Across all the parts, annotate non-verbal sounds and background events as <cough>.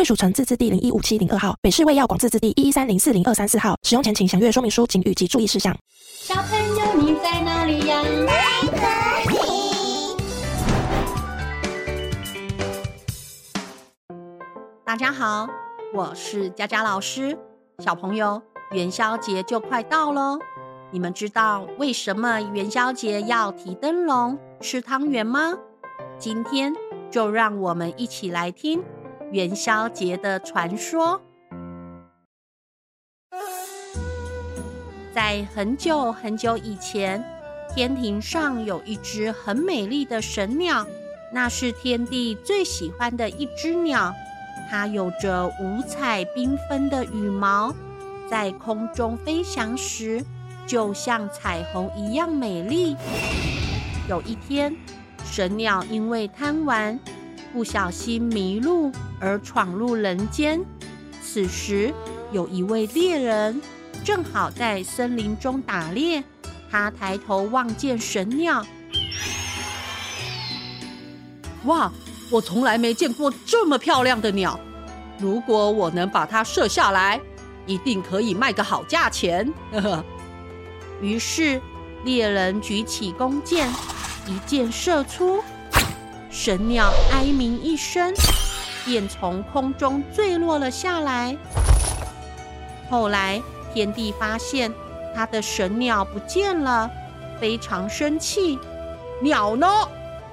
贵属城自治地零一五七零二号，北市卫药广自治地一一三零四零二三四号。使用前请详阅说明书、警语及注意事项。小朋友，你在哪里呀？在这里。大家好，我是佳佳老师。小朋友，元宵节就快到喽，你们知道为什么元宵节要提灯笼、吃汤圆吗？今天就让我们一起来听元宵节的传说。在很久很久以前，天庭上有一只很美丽的神鸟，那是天帝最喜欢的一只鸟。它有着五彩缤纷的羽毛，在空中飞翔时，就像彩虹一样美丽。有一天，神鸟因为贪玩，不小心迷路而闯入人间。此时，有一位猎人正好在森林中打猎，他抬头望见神鸟，哇！我从来没见过这么漂亮的鸟，如果我能把它射下来，一定可以卖个好价钱。呵呵。于是猎人举起弓箭，一箭射出，神鸟哀鸣一声，便从空中坠落了下来。后来天帝发现他的神鸟不见了，非常生气：“鸟呢？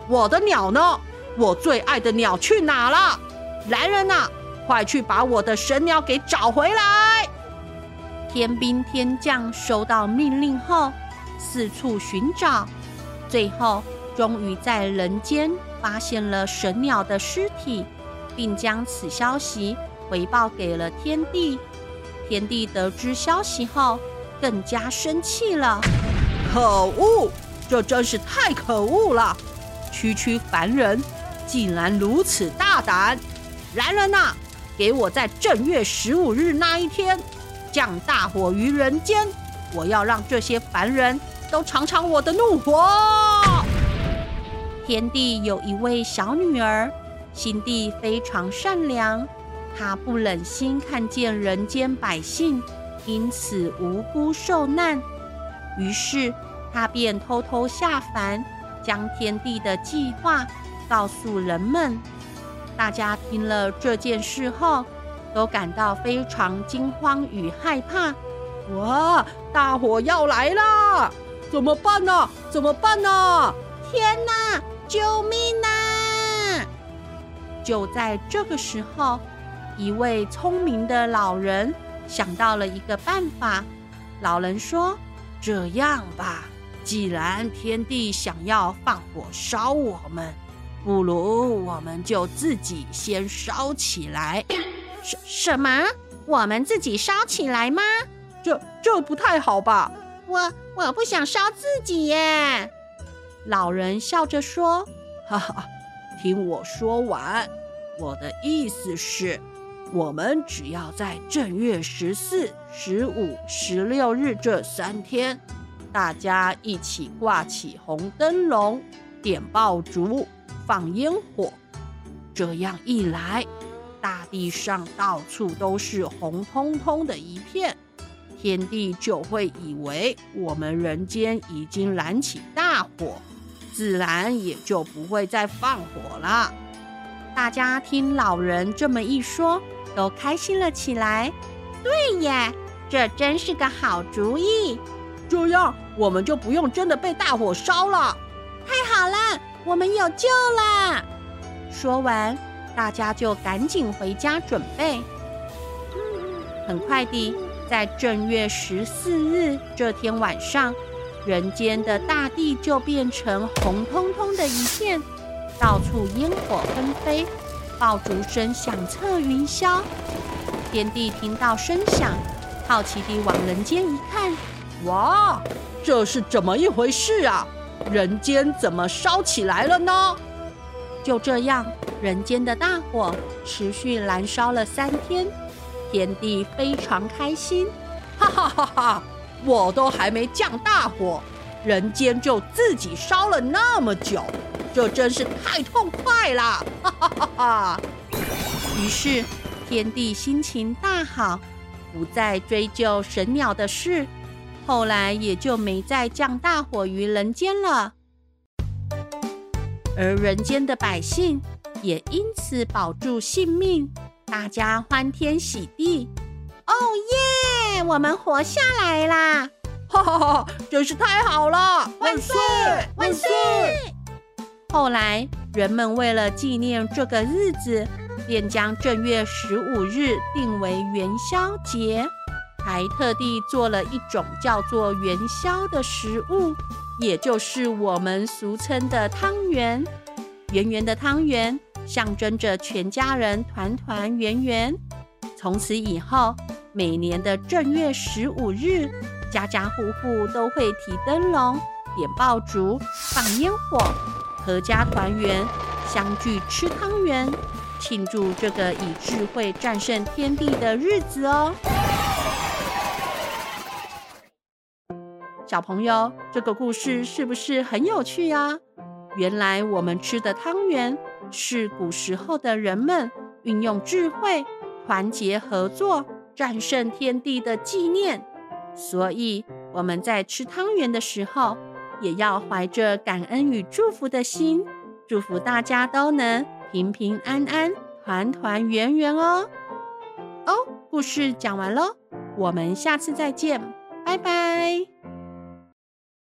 我的鸟呢？”我最爱的鸟去哪了？来人呐，快去把我的神鸟给找回来！天兵天将收到命令后，四处寻找，最后终于在人间发现了神鸟的尸体，并将此消息回报给了天帝。天帝得知消息后，更加生气了。可恶，这真是太可恶了！区区凡人。竟然如此大胆！来人呐，给我在正月十五日那一天降大火于人间！我要让这些凡人都尝尝我的怒火。天帝有一位小女儿，心地非常善良，他不忍心看见人间百姓因此无辜受难，于是他便偷偷下凡，将天帝的计划。告诉人们，大家听了这件事后，都感到非常惊慌与害怕。哇，大火要来了！怎么办呢？怎么办呢？天哪！救命！就在这个时候，一位聪明的老人想到了一个办法。老人说：“这样吧，既然天帝想要放火烧我们。”不如我们就自己先烧起来。什 <coughs> 什么？我们自己烧起来吗？这这不太好吧？我我不想烧自己耶。老人笑着说：“哈哈，听我说完。我的意思是，我们只要在正月十四、十五、十六日这三天，大家一起挂起红灯笼，点爆竹。”放烟火，这样一来，大地上到处都是红彤彤的一片，天地就会以为我们人间已经燃起大火，自然也就不会再放火了。大家听老人这么一说，都开心了起来。对耶，这真是个好主意。这样我们就不用真的被大火烧了。太好了！我们有救了！说完，大家就赶紧回家准备。很快地，在正月十四日这天晚上，人间的大地就变成红彤彤的一片，到处烟火纷飞，爆竹声响彻云霄。天帝听到声响，好奇地往人间一看，哇，这是怎么一回事啊？人间怎么烧起来了呢？就这样，人间的大火持续燃烧了三天，天帝非常开心，哈哈哈哈！我都还没降大火，人间就自己烧了那么久，这真是太痛快了，哈哈哈哈！于是。天帝心情大好，不再追究神鸟的事，后来也就没再降大火于人间了。而人间的百姓也因此保住性命，大家欢天喜地。哦耶！我们活下来啦！哈哈哈！真是太好了！万岁！万岁！后来人们为了纪念这个日子。便将正月十五日定为元宵节，还特地做了一种叫做元宵的食物，也就是我们俗称的汤圆。圆圆的汤圆象征着全家人团团圆圆。从此以后，每年的正月十五日，家家户户都会提灯笼、点爆竹、放烟火，阖家团圆，相聚吃汤圆。庆祝这个以智慧战胜天地的日子哦！小朋友，这个故事是不是很有趣呀？原来我们吃的汤圆是古时候的人们运用智慧、团结合作、战胜天地的纪念。所以我们在吃汤圆的时候，也要怀着感恩与祝福的心，祝福大家都能。平平安安，团团圆圆哦！哦，故事讲完喽，我们下次再见，拜拜。